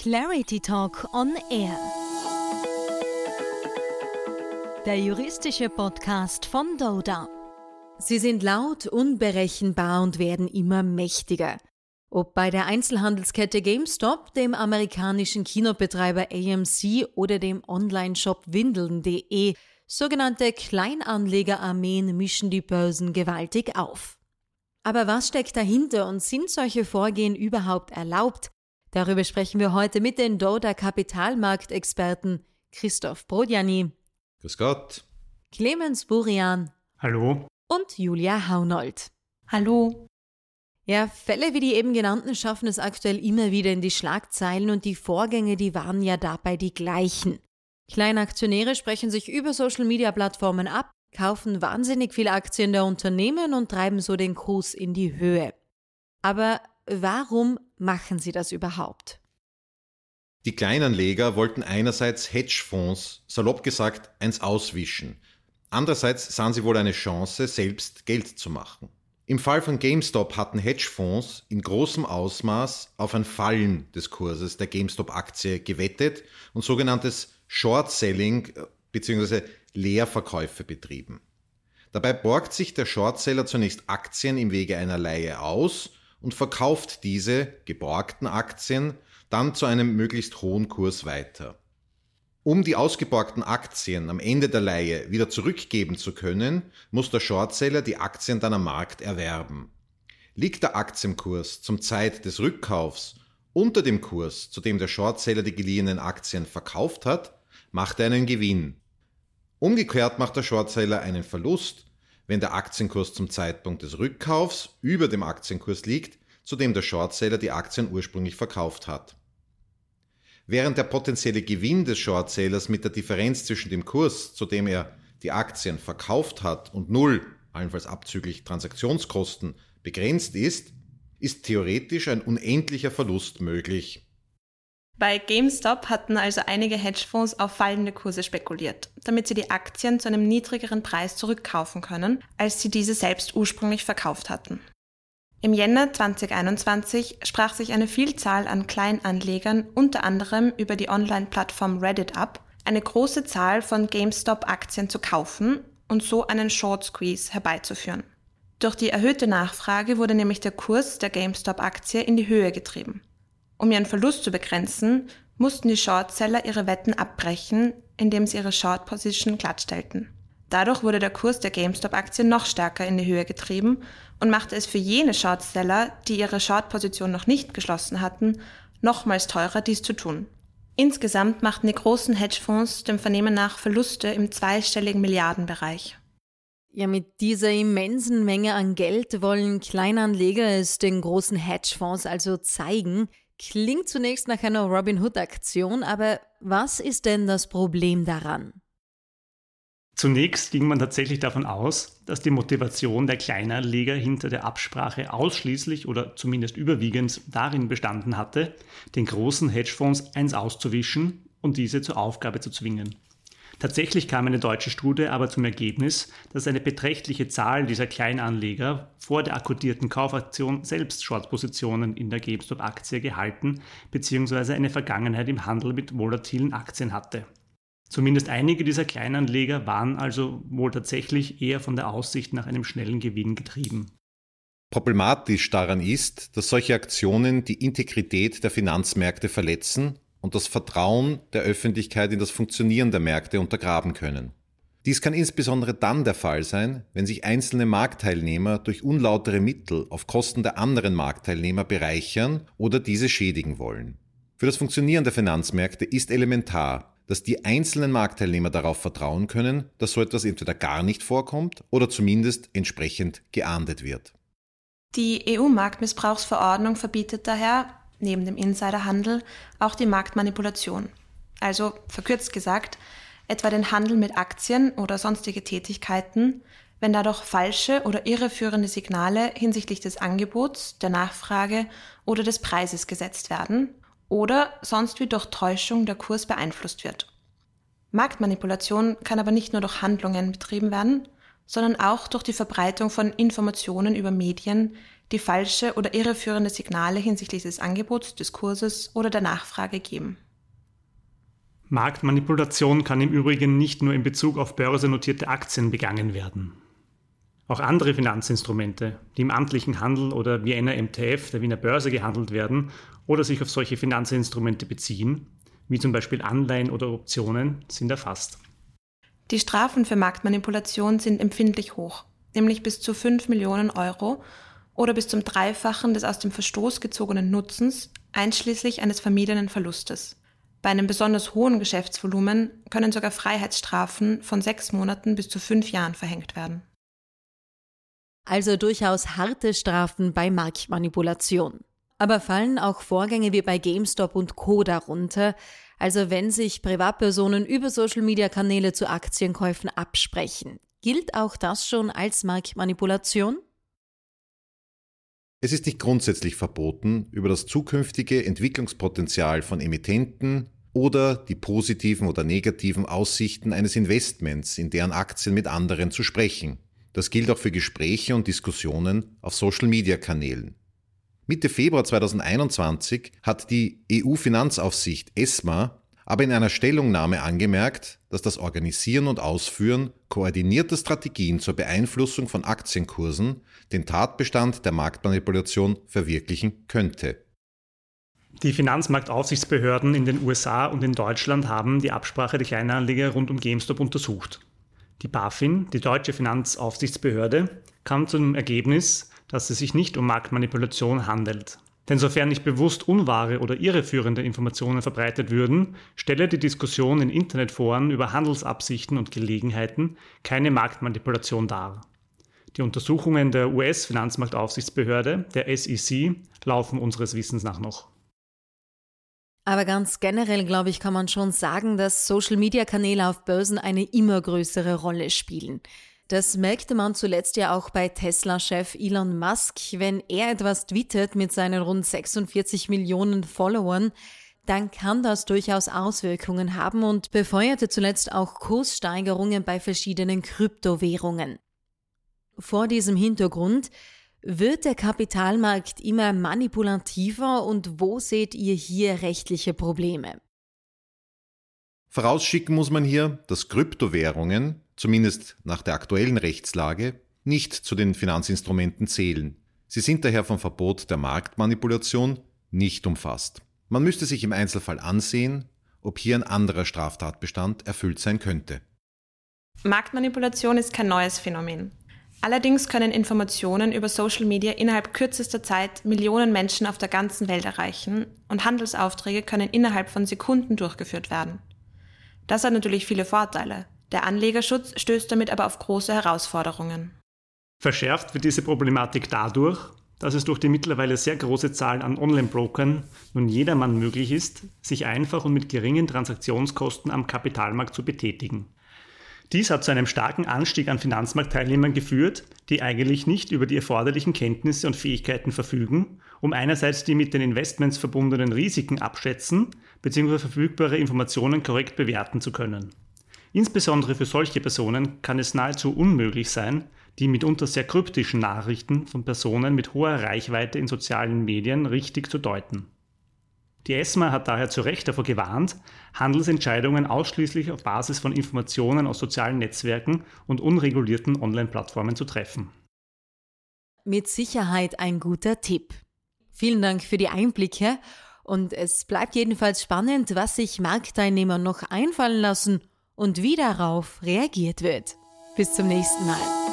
Clarity Talk on Air. Der juristische Podcast von Doda. Sie sind laut, unberechenbar und werden immer mächtiger. Ob bei der Einzelhandelskette GameStop, dem amerikanischen Kinobetreiber AMC oder dem Online-Shop Windeln.de, sogenannte Kleinanlegerarmeen mischen die Börsen gewaltig auf. Aber was steckt dahinter und sind solche Vorgehen überhaupt erlaubt? Darüber sprechen wir heute mit den Doda Kapitalmarktexperten Christoph Brodjani. Grüß Gott. Clemens Burian. Hallo. Und Julia Haunold. Hallo. Ja, Fälle wie die eben genannten schaffen es aktuell immer wieder in die Schlagzeilen und die Vorgänge, die waren ja dabei die gleichen. Kleine Aktionäre sprechen sich über Social-Media-Plattformen ab, kaufen wahnsinnig viele Aktien der Unternehmen und treiben so den Kurs in die Höhe. Aber warum machen sie das überhaupt? Die Kleinanleger wollten einerseits Hedgefonds, salopp gesagt, eins auswischen. Andererseits sahen sie wohl eine Chance, selbst Geld zu machen. Im Fall von GameStop hatten Hedgefonds in großem Ausmaß auf ein Fallen des Kurses der GameStop-Aktie gewettet und sogenanntes Short-Selling bzw. Leerverkäufe betrieben. Dabei borgt sich der Shortseller zunächst Aktien im Wege einer Leihe aus und verkauft diese geborgten Aktien dann zu einem möglichst hohen Kurs weiter. Um die ausgeborgten Aktien am Ende der Leihe wieder zurückgeben zu können, muss der Shortseller die Aktien dann am Markt erwerben. Liegt der Aktienkurs zum Zeit des Rückkaufs unter dem Kurs, zu dem der Shortseller die geliehenen Aktien verkauft hat, macht er einen Gewinn. Umgekehrt macht der Shortseller einen Verlust, wenn der Aktienkurs zum Zeitpunkt des Rückkaufs über dem Aktienkurs liegt, zu dem der Shortseller die Aktien ursprünglich verkauft hat. Während der potenzielle Gewinn des Shortsellers mit der Differenz zwischen dem Kurs, zu dem er die Aktien verkauft hat, und Null, allenfalls abzüglich Transaktionskosten, begrenzt ist, ist theoretisch ein unendlicher Verlust möglich. Bei GameStop hatten also einige Hedgefonds auf fallende Kurse spekuliert, damit sie die Aktien zu einem niedrigeren Preis zurückkaufen können, als sie diese selbst ursprünglich verkauft hatten. Im Jänner 2021 sprach sich eine Vielzahl an Kleinanlegern unter anderem über die Online-Plattform Reddit ab, eine große Zahl von GameStop-Aktien zu kaufen und so einen Short Squeeze herbeizuführen. Durch die erhöhte Nachfrage wurde nämlich der Kurs der GameStop-Aktie in die Höhe getrieben. Um ihren Verlust zu begrenzen, mussten die Shortseller ihre Wetten abbrechen, indem sie ihre Short Position glattstellten. Dadurch wurde der Kurs der GameStop-Aktie noch stärker in die Höhe getrieben und machte es für jene Shortseller, die ihre Short-Position noch nicht geschlossen hatten, nochmals teurer, dies zu tun. Insgesamt machten die großen Hedgefonds dem Vernehmen nach Verluste im zweistelligen Milliardenbereich. Ja, mit dieser immensen Menge an Geld wollen Kleinanleger es den großen Hedgefonds also zeigen, Klingt zunächst nach einer Robin Hood-Aktion, aber was ist denn das Problem daran? Zunächst ging man tatsächlich davon aus, dass die Motivation der Kleinanleger hinter der Absprache ausschließlich oder zumindest überwiegend darin bestanden hatte, den großen Hedgefonds eins auszuwischen und diese zur Aufgabe zu zwingen. Tatsächlich kam eine deutsche Studie aber zum Ergebnis, dass eine beträchtliche Zahl dieser Kleinanleger vor der akkordierten Kaufaktion selbst Shortpositionen in der GameStop-Aktie gehalten bzw. eine Vergangenheit im Handel mit volatilen Aktien hatte. Zumindest einige dieser Kleinanleger waren also wohl tatsächlich eher von der Aussicht nach einem schnellen Gewinn getrieben. Problematisch daran ist, dass solche Aktionen die Integrität der Finanzmärkte verletzen und das Vertrauen der Öffentlichkeit in das Funktionieren der Märkte untergraben können. Dies kann insbesondere dann der Fall sein, wenn sich einzelne Marktteilnehmer durch unlautere Mittel auf Kosten der anderen Marktteilnehmer bereichern oder diese schädigen wollen. Für das Funktionieren der Finanzmärkte ist elementar, dass die einzelnen Marktteilnehmer darauf vertrauen können, dass so etwas entweder gar nicht vorkommt oder zumindest entsprechend geahndet wird. Die EU-Marktmissbrauchsverordnung verbietet daher neben dem Insiderhandel auch die Marktmanipulation. Also verkürzt gesagt, etwa den Handel mit Aktien oder sonstige Tätigkeiten, wenn dadurch falsche oder irreführende Signale hinsichtlich des Angebots, der Nachfrage oder des Preises gesetzt werden oder sonst wie durch Täuschung der Kurs beeinflusst wird. Marktmanipulation kann aber nicht nur durch Handlungen betrieben werden, sondern auch durch die Verbreitung von Informationen über Medien, die falsche oder irreführende Signale hinsichtlich des Angebots, des Kurses oder der Nachfrage geben. Marktmanipulation kann im Übrigen nicht nur in Bezug auf börsennotierte Aktien begangen werden. Auch andere Finanzinstrumente, die im amtlichen Handel oder Vienna MTF der Wiener Börse gehandelt werden oder sich auf solche Finanzinstrumente beziehen, wie zum Beispiel Anleihen oder Optionen, sind erfasst. Die Strafen für Marktmanipulation sind empfindlich hoch, nämlich bis zu 5 Millionen Euro oder bis zum Dreifachen des aus dem Verstoß gezogenen Nutzens, einschließlich eines vermiedenen Verlustes. Bei einem besonders hohen Geschäftsvolumen können sogar Freiheitsstrafen von sechs Monaten bis zu fünf Jahren verhängt werden. Also durchaus harte Strafen bei Marktmanipulation. Aber fallen auch Vorgänge wie bei GameStop und Co. darunter, also wenn sich Privatpersonen über Social-Media-Kanäle zu Aktienkäufen absprechen. Gilt auch das schon als Marktmanipulation? Es ist nicht grundsätzlich verboten, über das zukünftige Entwicklungspotenzial von Emittenten oder die positiven oder negativen Aussichten eines Investments in deren Aktien mit anderen zu sprechen. Das gilt auch für Gespräche und Diskussionen auf Social-Media-Kanälen. Mitte Februar 2021 hat die EU-Finanzaufsicht ESMA aber in einer Stellungnahme angemerkt, dass das Organisieren und Ausführen koordinierter Strategien zur Beeinflussung von Aktienkursen den Tatbestand der Marktmanipulation verwirklichen könnte. Die Finanzmarktaufsichtsbehörden in den USA und in Deutschland haben die Absprache der Kleinanleger rund um GameStop untersucht. Die BaFin, die deutsche Finanzaufsichtsbehörde, kam zum Ergebnis, dass es sich nicht um Marktmanipulation handelt. Denn sofern nicht bewusst unwahre oder irreführende Informationen verbreitet würden, stelle die Diskussion in Internetforen über Handelsabsichten und Gelegenheiten keine Marktmanipulation dar. Die Untersuchungen der US-Finanzmarktaufsichtsbehörde, der SEC, laufen unseres Wissens nach noch. Aber ganz generell, glaube ich, kann man schon sagen, dass Social-Media-Kanäle auf Börsen eine immer größere Rolle spielen. Das merkte man zuletzt ja auch bei Tesla-Chef Elon Musk. Wenn er etwas twittert mit seinen rund 46 Millionen Followern, dann kann das durchaus Auswirkungen haben und befeuerte zuletzt auch Kurssteigerungen bei verschiedenen Kryptowährungen. Vor diesem Hintergrund wird der Kapitalmarkt immer manipulativer und wo seht ihr hier rechtliche Probleme? Vorausschicken muss man hier, dass Kryptowährungen zumindest nach der aktuellen Rechtslage, nicht zu den Finanzinstrumenten zählen. Sie sind daher vom Verbot der Marktmanipulation nicht umfasst. Man müsste sich im Einzelfall ansehen, ob hier ein anderer Straftatbestand erfüllt sein könnte. Marktmanipulation ist kein neues Phänomen. Allerdings können Informationen über Social Media innerhalb kürzester Zeit Millionen Menschen auf der ganzen Welt erreichen und Handelsaufträge können innerhalb von Sekunden durchgeführt werden. Das hat natürlich viele Vorteile. Der Anlegerschutz stößt damit aber auf große Herausforderungen. Verschärft wird diese Problematik dadurch, dass es durch die mittlerweile sehr große Zahl an Online-Brokern nun jedermann möglich ist, sich einfach und mit geringen Transaktionskosten am Kapitalmarkt zu betätigen. Dies hat zu einem starken Anstieg an Finanzmarktteilnehmern geführt, die eigentlich nicht über die erforderlichen Kenntnisse und Fähigkeiten verfügen, um einerseits die mit den Investments verbundenen Risiken abschätzen bzw. verfügbare Informationen korrekt bewerten zu können. Insbesondere für solche Personen kann es nahezu unmöglich sein, die mitunter sehr kryptischen Nachrichten von Personen mit hoher Reichweite in sozialen Medien richtig zu deuten. Die ESMA hat daher zu Recht davor gewarnt, Handelsentscheidungen ausschließlich auf Basis von Informationen aus sozialen Netzwerken und unregulierten Online-Plattformen zu treffen. Mit Sicherheit ein guter Tipp. Vielen Dank für die Einblicke und es bleibt jedenfalls spannend, was sich Marktteilnehmer noch einfallen lassen und wie darauf reagiert wird. Bis zum nächsten Mal.